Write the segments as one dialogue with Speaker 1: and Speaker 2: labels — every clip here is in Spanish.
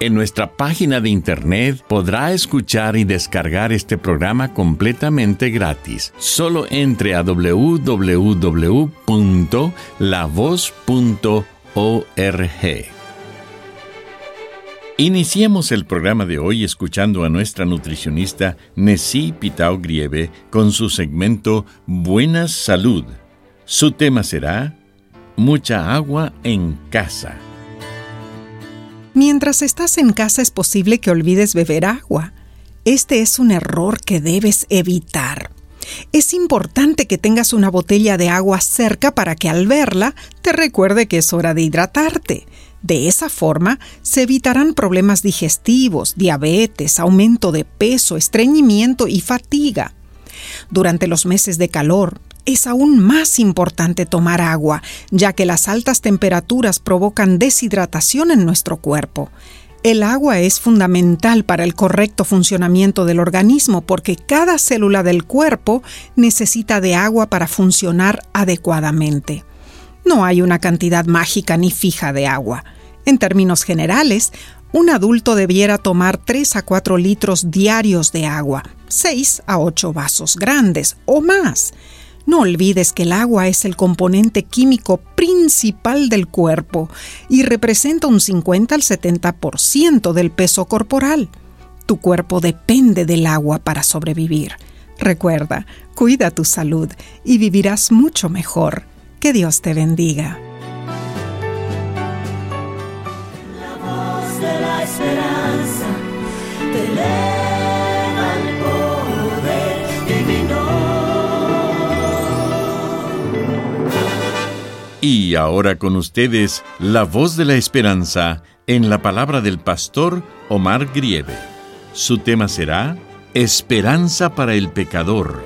Speaker 1: En nuestra página de internet podrá escuchar y descargar este programa completamente gratis. Solo entre a www.lavoz.org. Iniciemos el programa de hoy escuchando a nuestra nutricionista Nessie Pitao Grieve con su segmento Buena Salud. Su tema será Mucha agua en casa.
Speaker 2: Mientras estás en casa es posible que olvides beber agua. Este es un error que debes evitar. Es importante que tengas una botella de agua cerca para que al verla te recuerde que es hora de hidratarte. De esa forma se evitarán problemas digestivos, diabetes, aumento de peso, estreñimiento y fatiga. Durante los meses de calor, es aún más importante tomar agua, ya que las altas temperaturas provocan deshidratación en nuestro cuerpo. El agua es fundamental para el correcto funcionamiento del organismo porque cada célula del cuerpo necesita de agua para funcionar adecuadamente. No hay una cantidad mágica ni fija de agua. En términos generales, un adulto debiera tomar 3 a 4 litros diarios de agua, 6 a 8 vasos grandes o más. No olvides que el agua es el componente químico principal del cuerpo y representa un 50 al 70% del peso corporal. Tu cuerpo depende del agua para sobrevivir. Recuerda, cuida tu salud y vivirás mucho mejor. Que Dios te bendiga.
Speaker 1: Y ahora con ustedes, la voz de la esperanza en la palabra del pastor Omar Grieve. Su tema será Esperanza para el pecador.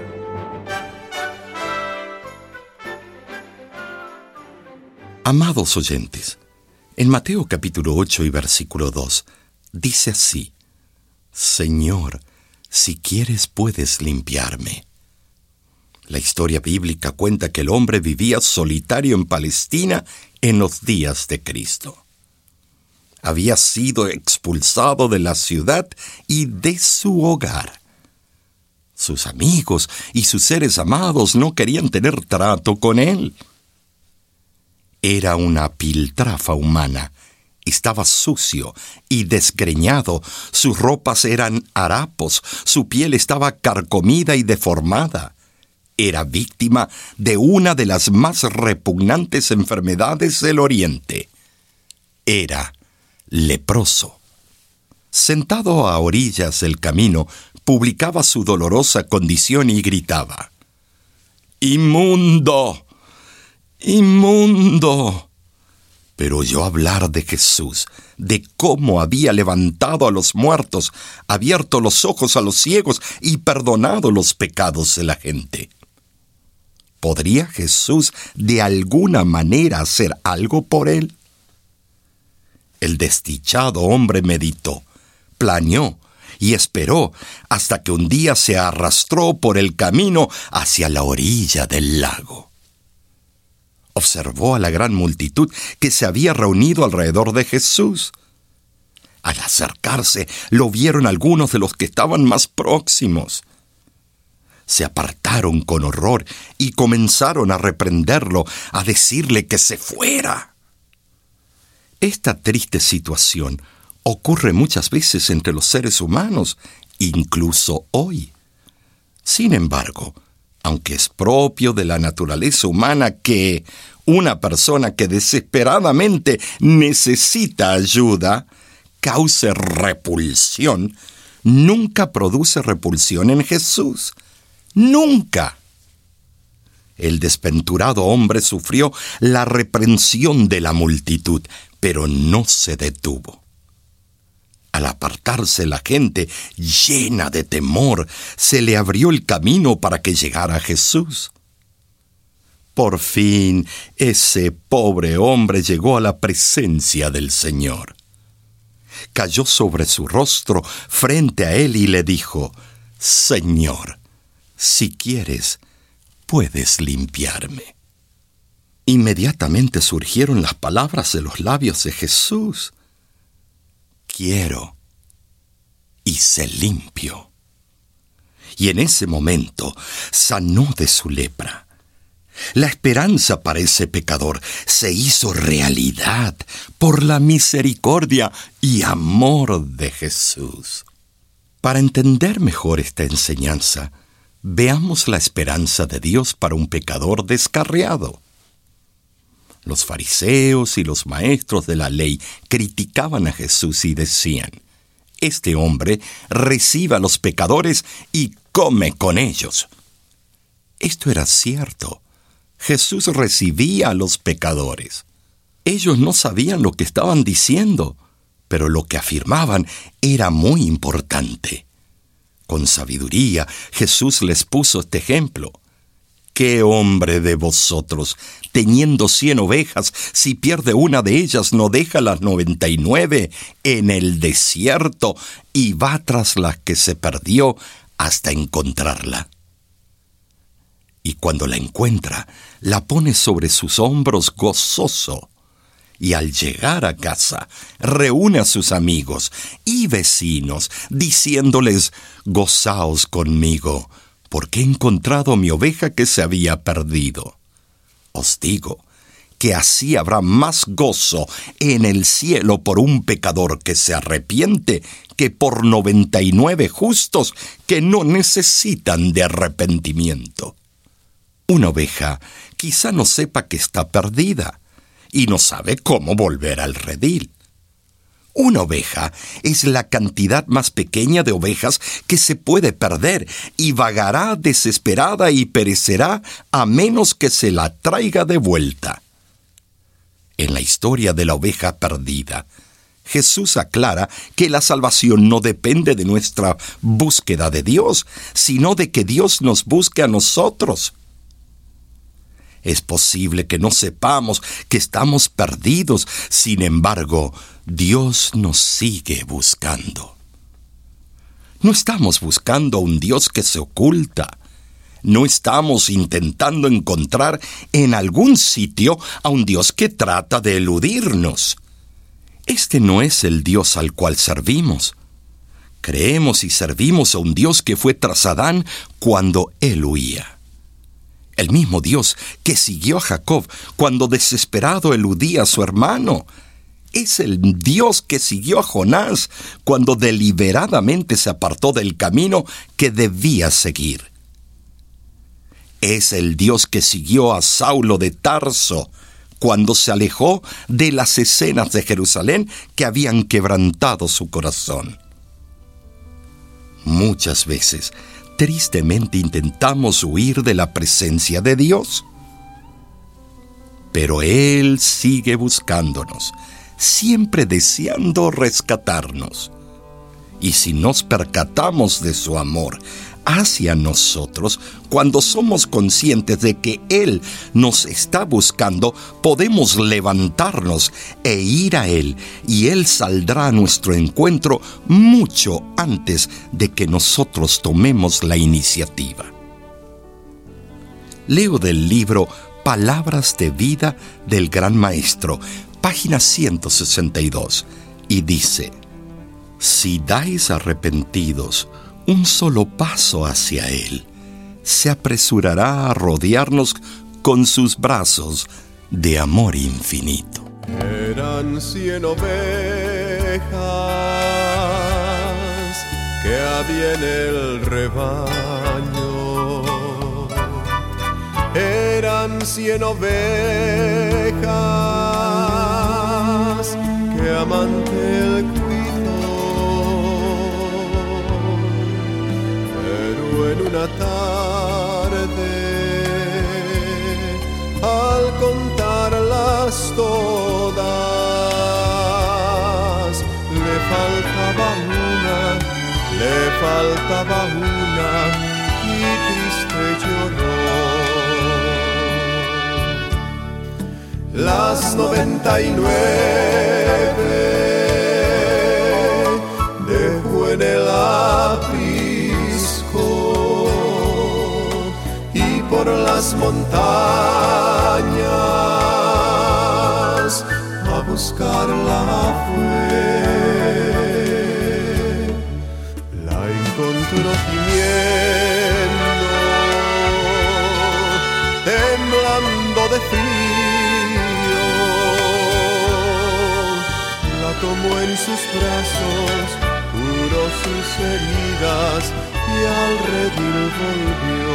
Speaker 3: Amados oyentes, en Mateo capítulo 8 y versículo 2 dice así, Señor, si quieres puedes limpiarme. La historia bíblica cuenta que el hombre vivía solitario en Palestina en los días de Cristo. Había sido expulsado de la ciudad y de su hogar. Sus amigos y sus seres amados no querían tener trato con él. Era una piltrafa humana. Estaba sucio y desgreñado, sus ropas eran harapos, su piel estaba carcomida y deformada era víctima de una de las más repugnantes enfermedades del Oriente. Era leproso. Sentado a orillas del camino, publicaba su dolorosa condición y gritaba, ¡Inmundo! ¡Inmundo! Pero oyó hablar de Jesús, de cómo había levantado a los muertos, abierto los ojos a los ciegos y perdonado los pecados de la gente. ¿Podría Jesús de alguna manera hacer algo por él? El desdichado hombre meditó, planeó y esperó hasta que un día se arrastró por el camino hacia la orilla del lago. Observó a la gran multitud que se había reunido alrededor de Jesús. Al acercarse, lo vieron algunos de los que estaban más próximos se apartaron con horror y comenzaron a reprenderlo, a decirle que se fuera. Esta triste situación ocurre muchas veces entre los seres humanos, incluso hoy. Sin embargo, aunque es propio de la naturaleza humana que una persona que desesperadamente necesita ayuda cause repulsión, nunca produce repulsión en Jesús. Nunca. El desventurado hombre sufrió la reprensión de la multitud, pero no se detuvo. Al apartarse la gente llena de temor, se le abrió el camino para que llegara Jesús. Por fin ese pobre hombre llegó a la presencia del Señor. Cayó sobre su rostro frente a él y le dijo, Señor, si quieres, puedes limpiarme. Inmediatamente surgieron las palabras de los labios de Jesús. Quiero y se limpio. Y en ese momento sanó de su lepra. La esperanza para ese pecador se hizo realidad por la misericordia y amor de Jesús. Para entender mejor esta enseñanza, Veamos la esperanza de Dios para un pecador descarriado. Los fariseos y los maestros de la ley criticaban a Jesús y decían, Este hombre recibe a los pecadores y come con ellos. Esto era cierto. Jesús recibía a los pecadores. Ellos no sabían lo que estaban diciendo, pero lo que afirmaban era muy importante. Con sabiduría Jesús les puso este ejemplo. ¿Qué hombre de vosotros, teniendo cien ovejas, si pierde una de ellas, no deja las noventa y nueve en el desierto y va tras la que se perdió hasta encontrarla? Y cuando la encuentra, la pone sobre sus hombros gozoso y al llegar a casa reúne a sus amigos y vecinos, diciéndoles, Gozaos conmigo, porque he encontrado mi oveja que se había perdido. Os digo, que así habrá más gozo en el cielo por un pecador que se arrepiente que por noventa y nueve justos que no necesitan de arrepentimiento. Una oveja quizá no sepa que está perdida, y no sabe cómo volver al redil. Una oveja es la cantidad más pequeña de ovejas que se puede perder y vagará desesperada y perecerá a menos que se la traiga de vuelta. En la historia de la oveja perdida, Jesús aclara que la salvación no depende de nuestra búsqueda de Dios, sino de que Dios nos busque a nosotros. Es posible que no sepamos que estamos perdidos, sin embargo, Dios nos sigue buscando. No estamos buscando a un Dios que se oculta. No estamos intentando encontrar en algún sitio a un Dios que trata de eludirnos. Este no es el Dios al cual servimos. Creemos y servimos a un Dios que fue tras Adán cuando él huía el mismo Dios que siguió a Jacob cuando desesperado eludía a su hermano. Es el Dios que siguió a Jonás cuando deliberadamente se apartó del camino que debía seguir. Es el Dios que siguió a Saulo de Tarso cuando se alejó de las escenas de Jerusalén que habían quebrantado su corazón. Muchas veces tristemente intentamos huir de la presencia de Dios. Pero Él sigue buscándonos, siempre deseando rescatarnos. Y si nos percatamos de su amor hacia nosotros, cuando somos conscientes de que Él nos está buscando, podemos levantarnos e ir a Él, y Él saldrá a nuestro encuentro mucho antes de que nosotros tomemos la iniciativa. Leo del libro Palabras de vida del Gran Maestro, página 162, y dice, Si dais arrepentidos, un solo paso hacia Él, se apresurará a rodearnos con sus brazos de amor infinito.
Speaker 4: Eran cien ovejas que había en el rebaño. Eran cien ovejas que amante el faltaba una y triste lloró. Las noventa y nueve dejó en el aprisco y por las montañas a buscarla fue. De frío. La tomó en sus brazos, curó sus heridas y al redil volvió.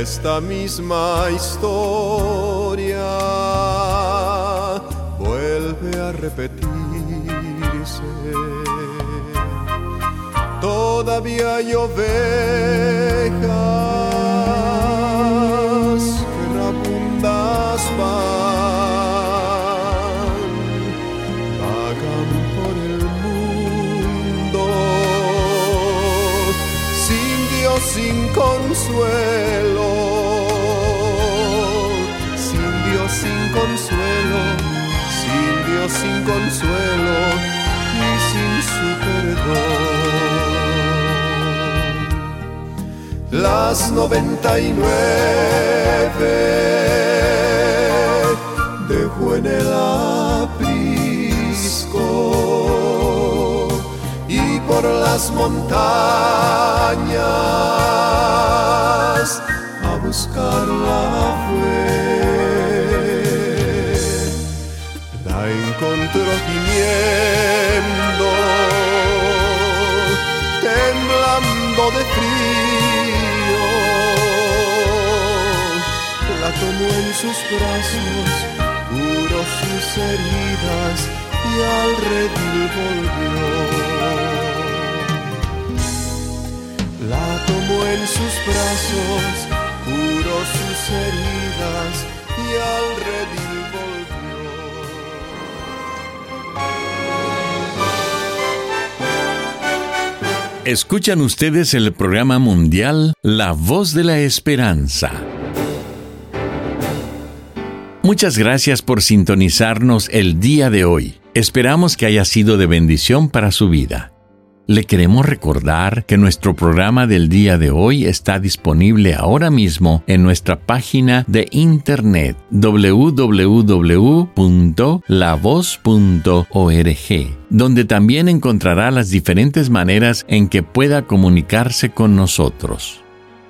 Speaker 4: Esta misma historia vuelve a repetirse. Todavía hay ovejas 99 dejó en el aprisco y por las montañas a buscar la. La encontró gimiendo, temblando de frío Tomó en sus brazos, curó sus heridas y al redil volvió. La tomó en sus brazos, curó sus heridas y al redil.
Speaker 1: Escuchan ustedes el programa mundial La Voz de la Esperanza. Muchas gracias por sintonizarnos el día de hoy. Esperamos que haya sido de bendición para su vida. Le queremos recordar que nuestro programa del día de hoy está disponible ahora mismo en nuestra página de internet www.lavoz.org, donde también encontrará las diferentes maneras en que pueda comunicarse con nosotros.